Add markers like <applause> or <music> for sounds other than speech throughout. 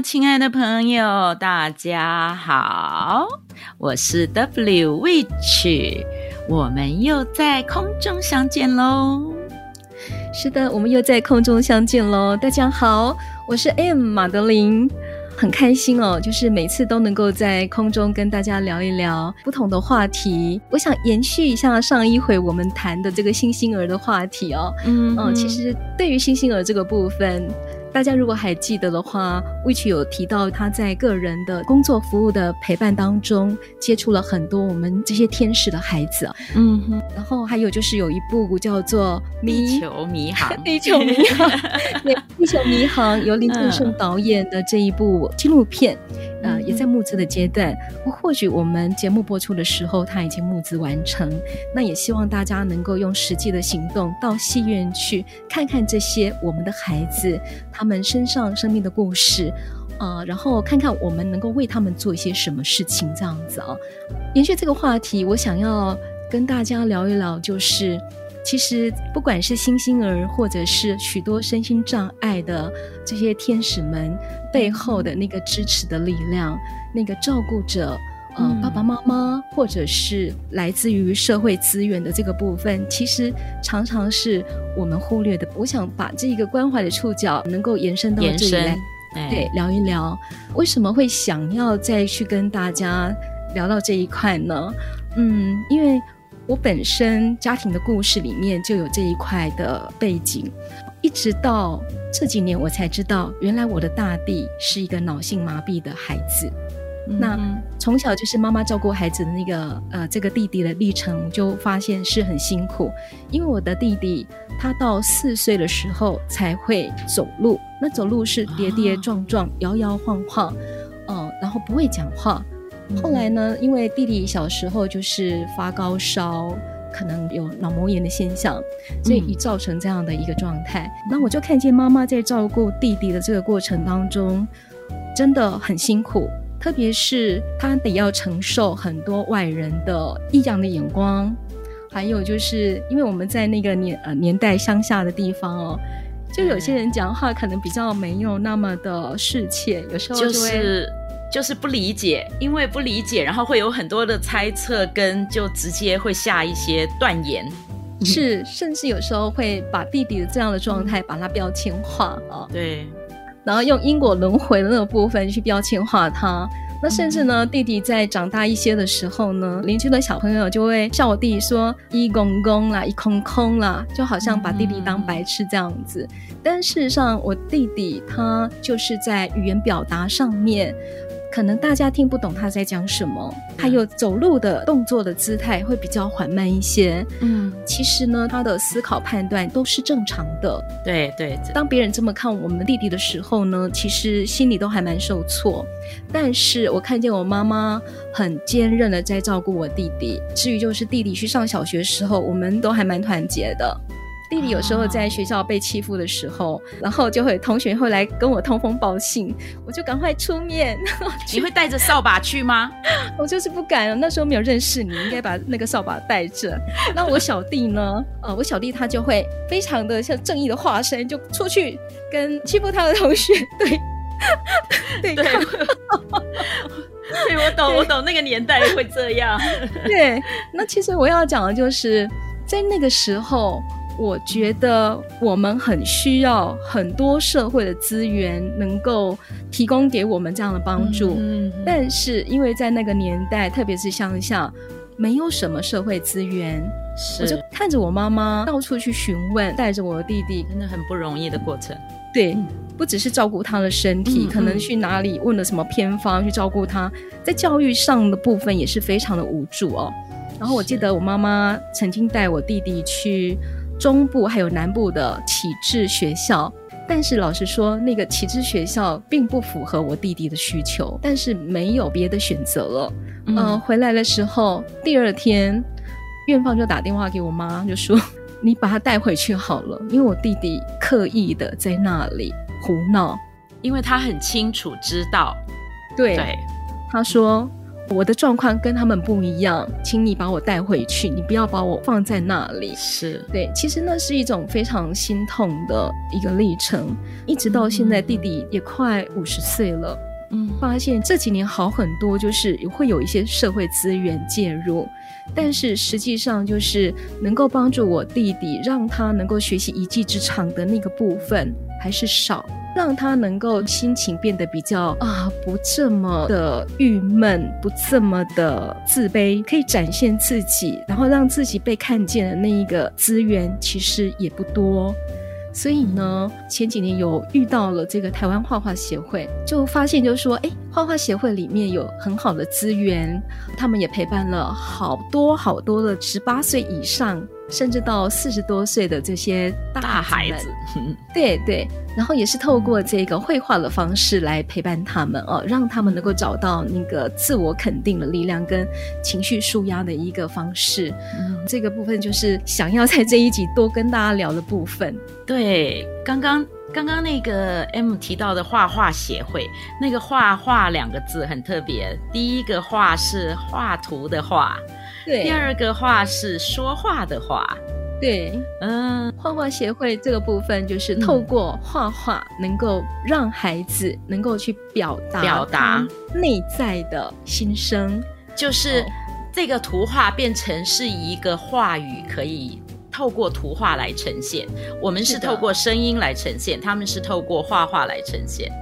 亲爱的朋友，大家好，我是 W Witch，我们又在空中相见喽。是的，我们又在空中相见喽。大家好，我是 M 马德琳，很开心哦，就是每次都能够在空中跟大家聊一聊不同的话题。我想延续一下上一回我们谈的这个新星儿的话题哦。嗯嗯，其实对于新星儿这个部分。大家如果还记得的话，Witch 有提到他在个人的工作服务的陪伴当中，接触了很多我们这些天使的孩子。嗯哼，然后还有就是有一部叫做《地球迷航》，<laughs> 地球迷航，对，地球迷航由林正盛导演的这一部纪录片。呃，也在募资的阶段。或许我们节目播出的时候，它已经募资完成。那也希望大家能够用实际的行动到戏院去看看这些我们的孩子，他们身上生命的故事，呃，然后看看我们能够为他们做一些什么事情，这样子啊。延续这个话题，我想要跟大家聊一聊，就是。其实，不管是新星儿，或者是许多身心障碍的这些天使们背后的那个支持的力量，那个照顾者，呃，爸爸妈妈，或者是来自于社会资源的这个部分，其实常常是我们忽略的。我想把这一个关怀的触角能够延伸到这里来，哎、对，聊一聊为什么会想要再去跟大家聊到这一块呢？嗯，因为。我本身家庭的故事里面就有这一块的背景，一直到这几年我才知道，原来我的大弟是一个脑性麻痹的孩子。嗯、那从小就是妈妈照顾孩子的那个呃这个弟弟的历程，就发现是很辛苦。因为我的弟弟他到四岁的时候才会走路，那走路是跌跌撞撞、摇摇晃晃，嗯、呃，然后不会讲话。后来呢，因为弟弟小时候就是发高烧，可能有脑膜炎的现象，所以已造成这样的一个状态。那、嗯、我就看见妈妈在照顾弟弟的这个过程当中，真的很辛苦，特别是他得要承受很多外人的异样的眼光，还有就是因为我们在那个年呃年代乡下的地方哦，就有些人讲话可能比较没有那么的适切，有时候就会。就是就是不理解，因为不理解，然后会有很多的猜测，跟就直接会下一些断言，是，甚至有时候会把弟弟的这样的状态把它标签化啊，对，然后用因果轮回的那个部分去标签化他。那甚至呢，弟弟在长大一些的时候呢，邻居的小朋友就会笑我弟弟说一公公啦，一空空啦，就好像把弟弟当白痴这样子。但事实上，我弟弟他就是在语言表达上面。可能大家听不懂他在讲什么，还有走路的动作的姿态会比较缓慢一些。嗯，其实呢，他的思考判断都是正常的。对对，当别人这么看我们弟弟的时候呢，其实心里都还蛮受挫。但是我看见我妈妈很坚韧的在照顾我弟弟。至于就是弟弟去上小学时候，我们都还蛮团结的。弟弟有时候在学校被欺负的时候，哦、然后就会同学会来跟我通风报信，我就赶快出面。你会带着扫把去吗？<laughs> 我就是不敢，那时候没有认识你，应该把那个扫把带着。那我小弟呢？呃，我小弟他就会非常的像正义的化身，就出去跟欺负他的同学对对对。<laughs> 对，我懂，我懂，那个年代会这样。对，那其实我要讲的就是在那个时候。我觉得我们很需要很多社会的资源能够提供给我们这样的帮助，嗯嗯嗯、但是因为在那个年代，特别是乡下，没有什么社会资源，是我就看着我妈妈到处去询问，带着我的弟弟，真的很不容易的过程。对，不只是照顾他的身体，嗯、可能去哪里问了什么偏方去照顾他，在教育上的部分也是非常的无助哦。然后我记得我妈妈曾经带我弟弟去。中部还有南部的启智学校，但是老实说，那个启智学校并不符合我弟弟的需求，但是没有别的选择了。嗯、呃，回来的时候，第二天院方就打电话给我妈，就说：“ <laughs> 你把他带回去好了，因为我弟弟刻意的在那里胡闹，因为他很清楚知道。”对，对他说。我的状况跟他们不一样，请你把我带回去，你不要把我放在那里。是对，其实那是一种非常心痛的一个历程，一直到现在，弟弟也快五十岁了，嗯，发现这几年好很多，就是会有一些社会资源介入，但是实际上就是能够帮助我弟弟，让他能够学习一技之长的那个部分还是少。让他能够心情变得比较啊，不这么的郁闷，不这么的自卑，可以展现自己，然后让自己被看见的那一个资源其实也不多。所以呢，前几年有遇到了这个台湾画画协会，就发现就是说，哎，画画协会里面有很好的资源，他们也陪伴了好多好多的十八岁以上。甚至到四十多岁的这些大孩子，<laughs> 对对，然后也是透过这个绘画的方式来陪伴他们哦，让他们能够找到那个自我肯定的力量跟情绪舒压的一个方式。嗯，这个部分就是想要在这一集多跟大家聊的部分。对，刚刚刚刚那个 M 提到的画画协会，那个画画两个字很特别，第一个画是画图的画。对，第二个话是说话的话，对，嗯，画画协会这个部分就是透过画画，能够让孩子能够去表达表达。内在的心声，就是这个图画变成是一个话语，可以透过图画来呈现。我们是透过声音来呈现，他们是透过画画来呈现。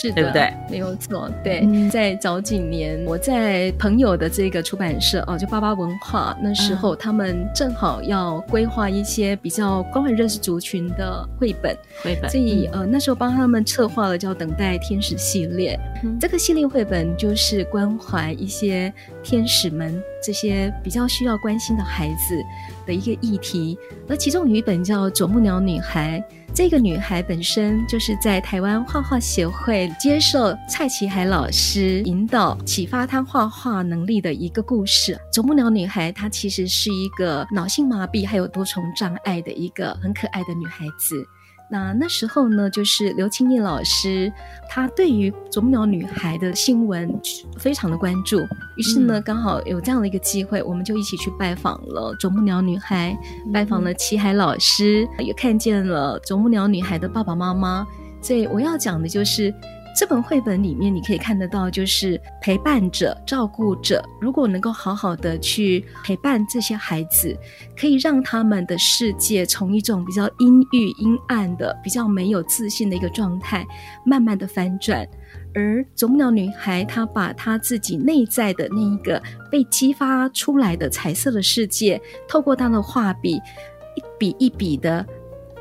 是的，对不对？没有错。对，嗯、在早几年，我在朋友的这个出版社哦，就巴巴文化那时候，他们正好要规划一些比较关怀弱势族群的绘本，绘本。所以、嗯、呃，那时候帮他们策划了叫“等待天使”系列。嗯、这个系列绘本就是关怀一些天使们，这些比较需要关心的孩子的一个议题。而其中有一本叫《啄木鸟女孩》。这个女孩本身就是在台湾画画协会接受蔡奇海老师引导，启发她画画能力的一个故事。啄木鸟女孩她其实是一个脑性麻痹还有多重障碍的一个很可爱的女孩子。那那时候呢，就是刘清叶老师，他对于啄木鸟女孩的新闻非常的关注，于是呢，刚好有这样的一个机会，我们就一起去拜访了啄木鸟女孩，拜访了齐海老师，也看见了啄木鸟女孩的爸爸妈妈。所以我要讲的就是。这本绘本里面，你可以看得到，就是陪伴者、照顾者，如果能够好好的去陪伴这些孩子，可以让他们的世界从一种比较阴郁、阴暗的、比较没有自信的一个状态，慢慢的翻转。而啄木鸟女孩，她把她自己内在的那一个被激发出来的彩色的世界，透过她的画笔，一笔一笔的。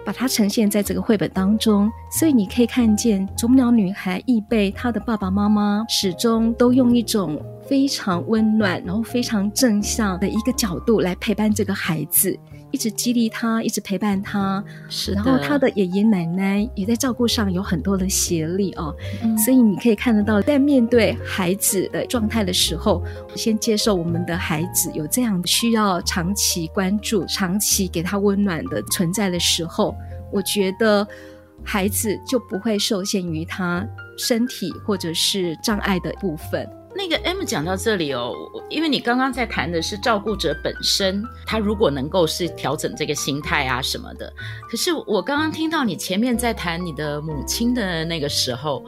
把它呈现在这个绘本当中，所以你可以看见啄木鸟女孩易贝，她的爸爸妈妈始终都用一种非常温暖，然后非常正向的一个角度来陪伴这个孩子，一直激励他，一直陪伴他。是的。然后他的爷爷奶奶也在照顾上有很多的协力哦，嗯、所以你可以看得到，在面对孩子的状态的时候，先接受我们的孩子有这样需要长期关注、长期给他温暖的存在的时候。我觉得孩子就不会受限于他身体或者是障碍的部分。那个讲到这里哦，因为你刚刚在谈的是照顾者本身，他如果能够是调整这个心态啊什么的。可是我刚刚听到你前面在谈你的母亲的那个时候，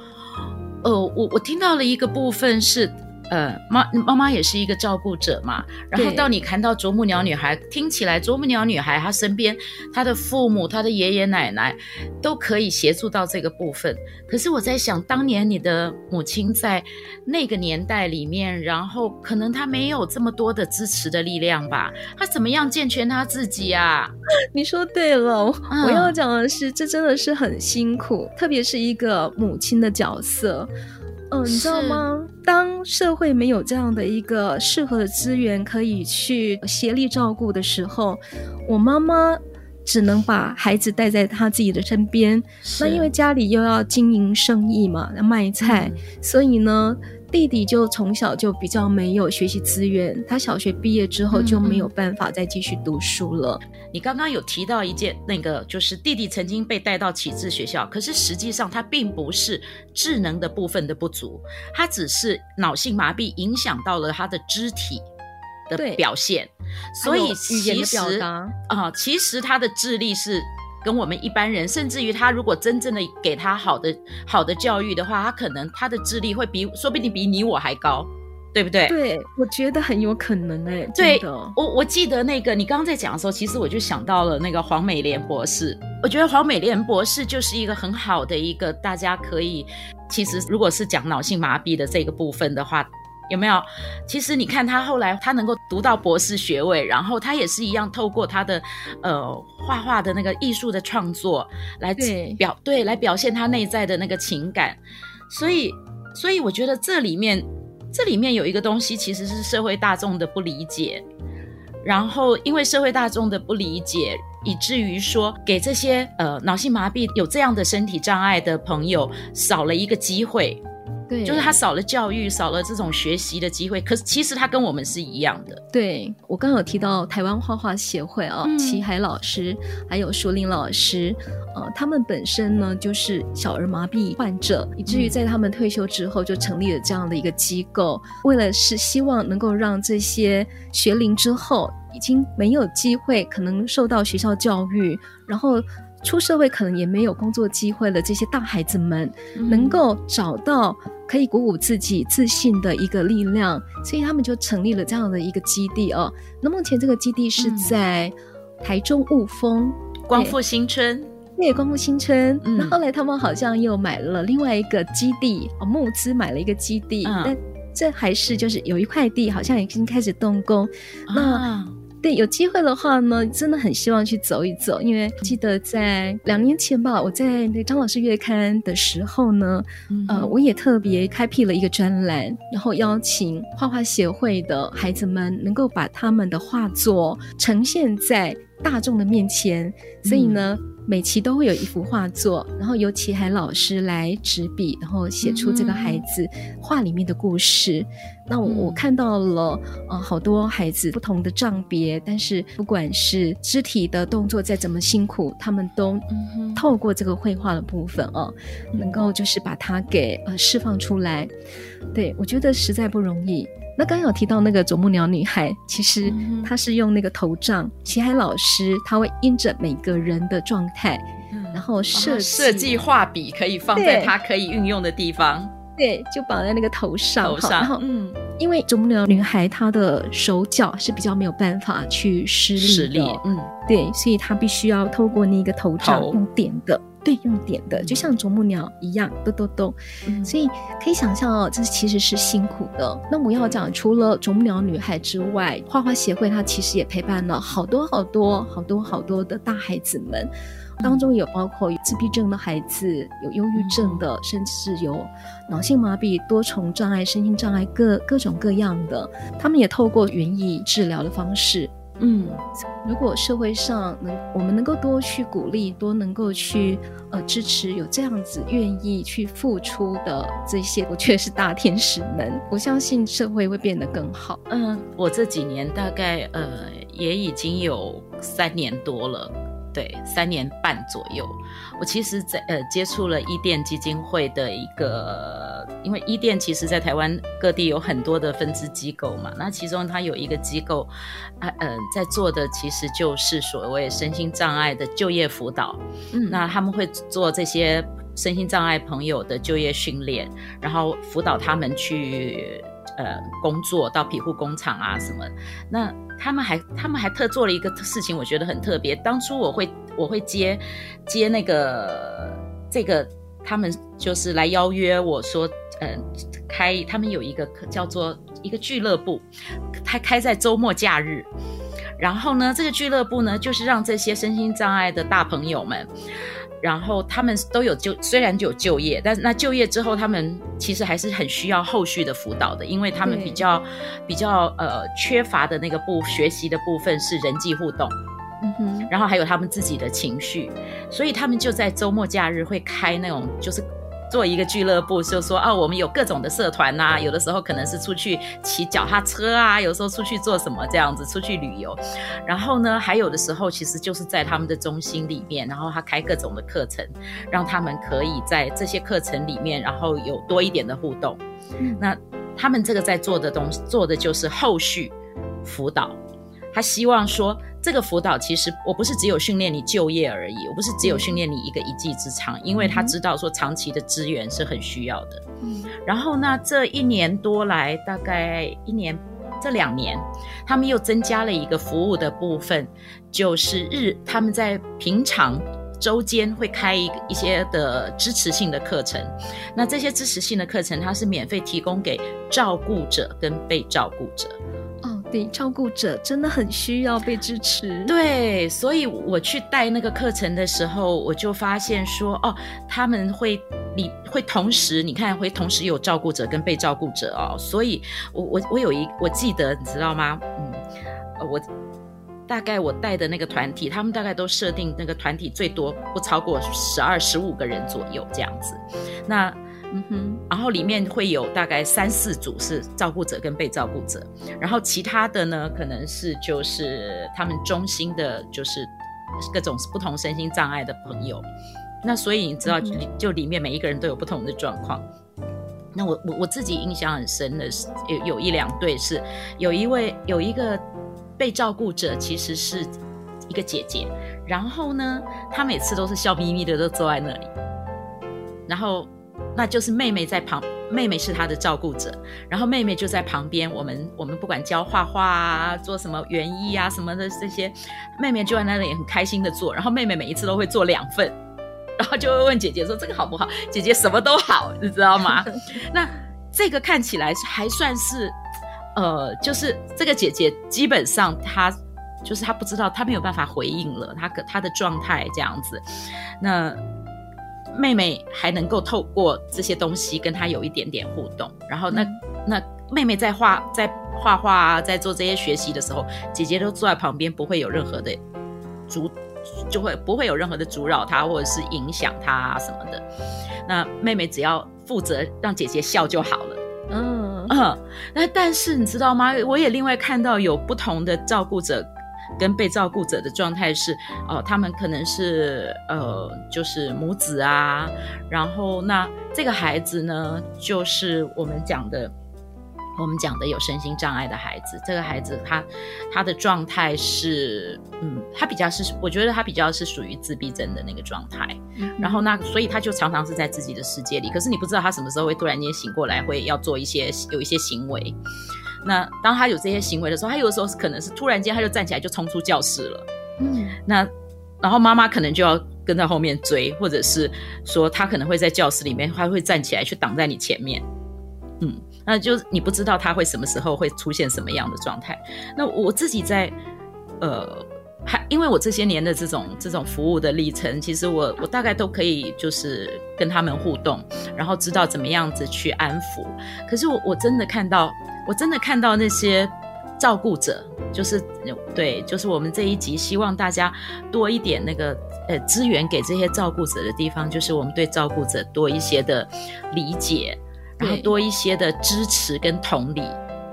呃，我我听到了一个部分是。呃，妈妈妈也是一个照顾者嘛，然后到你谈到啄木鸟女孩，听起来啄木鸟女孩她身边她的父母、她的爷爷奶奶都可以协助到这个部分。可是我在想，当年你的母亲在那个年代里面，然后可能她没有这么多的支持的力量吧？她怎么样健全她自己啊？<laughs> 你说对了，嗯、我要讲的是，这真的是很辛苦，特别是一个母亲的角色。嗯、呃，你知道吗？当社会没有这样的一个适合的资源可以去协力照顾的时候，我妈妈只能把孩子带在她自己的身边。那因为家里又要经营生意嘛，要卖菜，嗯、所以呢。弟弟就从小就比较没有学习资源，他小学毕业之后就没有办法再继续读书了。嗯、你刚刚有提到一件，那个就是弟弟曾经被带到启智学校，可是实际上他并不是智能的部分的不足，他只是脑性麻痹影响到了他的肢体的表现，所以其实啊、呃，其实他的智力是。跟我们一般人，甚至于他如果真正的给他好的好的教育的话，他可能他的智力会比说不定比你我还高，对不对？对，我觉得很有可能哎、欸。对，我我记得那个你刚刚在讲的时候，其实我就想到了那个黄美莲博士。我觉得黄美莲博士就是一个很好的一个大家可以，其实如果是讲脑性麻痹的这个部分的话。有没有？其实你看他后来，他能够读到博士学位，然后他也是一样，透过他的呃画画的那个艺术的创作来表对，对来表现他内在的那个情感。所以，所以我觉得这里面这里面有一个东西，其实是社会大众的不理解。然后，因为社会大众的不理解，以至于说给这些呃脑性麻痹有这样的身体障碍的朋友少了一个机会。对，就是他少了教育，少了这种学习的机会。可是其实他跟我们是一样的。对，我刚刚有提到台湾画画协会啊，齐、嗯、海老师还有淑玲老师，呃，他们本身呢就是小儿麻痹患者，以至于在他们退休之后就成立了这样的一个机构，为了是希望能够让这些学龄之后已经没有机会可能受到学校教育，然后。出社会可能也没有工作机会了这些大孩子们，能够找到可以鼓舞自己自信的一个力量，所以他们就成立了这样的一个基地哦。那目前这个基地是在台中雾峰光复新村，对，光复新村。那后来他们好像又买了另外一个基地，哦，募资买了一个基地，但这还是就是有一块地，好像已经开始动工。那对，有机会的话呢，真的很希望去走一走，因为记得在两年前吧，我在那张老师月刊的时候呢，嗯、呃，我也特别开辟了一个专栏，然后邀请画画协会的孩子们能够把他们的画作呈现在大众的面前，所以呢。嗯每期都会有一幅画作，然后由齐海老师来执笔，然后写出这个孩子画里面的故事。嗯、那我我看到了，呃，好多孩子不同的障别，但是不管是肢体的动作再怎么辛苦，他们都透过这个绘画的部分哦，能够就是把它给呃释放出来。对，我觉得实在不容易。那刚刚有提到那个啄木鸟女孩，其实她是用那个头杖，齐海老师他会因着每个人的状态，嗯、然后设设计画笔可以放在他可以运用的地方，对，就绑在那个头上，头上，然后嗯，因为啄木鸟女孩她的手脚是比较没有办法去施力的，嗯，对，所以她必须要透过那个头杖用点的。对，用点的，就像啄木鸟一样，咚咚咚。所以可以想象哦，这其实是辛苦的。那我要讲，除了啄木鸟女孩之外，画画协会它其实也陪伴了好多好多好多好多的大孩子们，当中有包括有自闭症的孩子，有忧郁症的，甚至是有脑性麻痹、多重障碍、身心障碍各各种各样的，他们也透过园艺治疗的方式。嗯，如果社会上能我们能够多去鼓励，多能够去呃支持有这样子愿意去付出的这些，我觉得是大天使们，我相信社会会变得更好。嗯，我这几年大概呃也已经有三年多了。对，三年半左右，我其实在呃接触了伊甸基金会的一个，因为伊甸其实在台湾各地有很多的分支机构嘛，那其中它有一个机构，啊呃在做的其实就是所谓身心障碍的就业辅导，嗯，那他们会做这些身心障碍朋友的就业训练，然后辅导他们去。呃，工作到庇护工厂啊什么，那他们还他们还特做了一个事情，我觉得很特别。当初我会我会接接那个这个，他们就是来邀约我说，嗯、开他们有一个叫做一个俱乐部，他开在周末假日，然后呢，这个俱乐部呢，就是让这些身心障碍的大朋友们。然后他们都有就，虽然有就业，但是那就业之后，他们其实还是很需要后续的辅导的，因为他们比较比较呃缺乏的那个部学习的部分是人际互动，嗯哼，然后还有他们自己的情绪，所以他们就在周末假日会开那种就是。做一个俱乐部，就说啊，我们有各种的社团呐，有的时候可能是出去骑脚踏车啊，有时候出去做什么这样子，出去旅游。然后呢，还有的时候其实就是在他们的中心里面，然后他开各种的课程，让他们可以在这些课程里面，然后有多一点的互动。嗯，那他们这个在做的东西，做的就是后续辅导。他希望说，这个辅导其实我不是只有训练你就业而已，我不是只有训练你一个一技之长，因为他知道说长期的资源是很需要的。嗯，然后呢，这一年多来，大概一年这两年，他们又增加了一个服务的部分，就是日他们在平常周间会开一一些的支持性的课程，那这些支持性的课程，它是免费提供给照顾者跟被照顾者。对，照顾者真的很需要被支持。对，所以我去带那个课程的时候，我就发现说，哦，他们会，你会同时，你看会同时有照顾者跟被照顾者哦。所以我我我有一，我记得你知道吗？嗯，呃我大概我带的那个团体，他们大概都设定那个团体最多不超过十二十五个人左右这样子。那嗯哼，然后里面会有大概三四组是照顾者跟被照顾者，然后其他的呢，可能是就是他们中心的，就是各种不同身心障碍的朋友。那所以你知道，就里面每一个人都有不同的状况。那我我我自己印象很深的是，有有一两对是有一位有一个被照顾者，其实是一个姐姐，然后呢，她每次都是笑眯眯的都坐在那里，然后。那就是妹妹在旁，妹妹是她的照顾者，然后妹妹就在旁边。我们我们不管教画画啊，做什么园艺啊什么的这些，妹妹就在那里很开心的做。然后妹妹每一次都会做两份，然后就会问姐姐说这个好不好？姐姐什么都好，你知道吗？<laughs> 那这个看起来还算是，呃，就是这个姐姐基本上她就是她不知道，她没有办法回应了，她她的状态这样子，那。妹妹还能够透过这些东西跟她有一点点互动，然后那那妹妹在画在画画啊，在做这些学习的时候，姐姐都坐在旁边，不会有任何的阻，就会不会有任何的阻扰她或者是影响她啊什么的。那妹妹只要负责让姐姐笑就好了。嗯嗯，那但是你知道吗？我也另外看到有不同的照顾者。跟被照顾者的状态是，哦、呃，他们可能是呃，就是母子啊，然后那这个孩子呢，就是我们讲的，我们讲的有身心障碍的孩子。这个孩子他他的状态是，嗯，他比较是，我觉得他比较是属于自闭症的那个状态。嗯、然后那所以他就常常是在自己的世界里，可是你不知道他什么时候会突然间醒过来，会要做一些有一些行为。那当他有这些行为的时候，他有的时候是可能是突然间他就站起来就冲出教室了，嗯，那然后妈妈可能就要跟在后面追，或者是说他可能会在教室里面，他会站起来去挡在你前面，嗯，那就你不知道他会什么时候会出现什么样的状态。那我自己在呃。还因为我这些年的这种这种服务的历程，其实我我大概都可以就是跟他们互动，然后知道怎么样子去安抚。可是我我真的看到，我真的看到那些照顾者，就是对，就是我们这一集希望大家多一点那个呃资源给这些照顾者的地方，就是我们对照顾者多一些的理解，然后多一些的支持跟同理。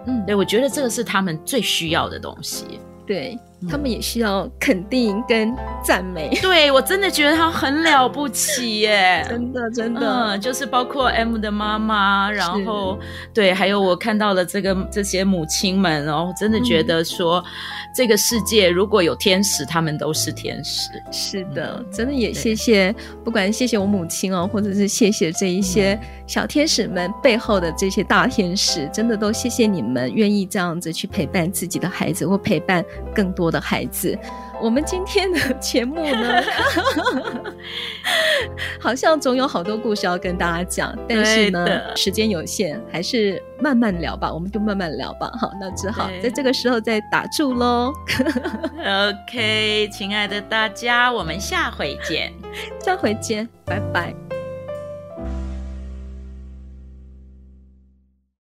嗯，对，我觉得这个是他们最需要的东西。对。他们也需要肯定跟赞美，<laughs> 对，我真的觉得他很了不起耶，<laughs> 真的真的，嗯，就是包括 M 的妈妈，然后对，还有我看到了这个这些母亲们，然后真的觉得说，嗯、这个世界如果有天使，他们都是天使。是的，嗯、真的也谢谢，不管谢谢我母亲哦，或者是谢谢这一些小天使们背后的这些大天使，真的都谢谢你们愿意这样子去陪伴自己的孩子，或陪伴更多的孩子，我们今天的节目呢，<laughs> 好像总有好多故事要跟大家讲，但是呢，时间有限，还是慢慢聊吧，我们就慢慢聊吧。好，那只好在这个时候再打住喽。<laughs> OK，亲爱的大家，我们下回见，<laughs> 下回见，拜拜。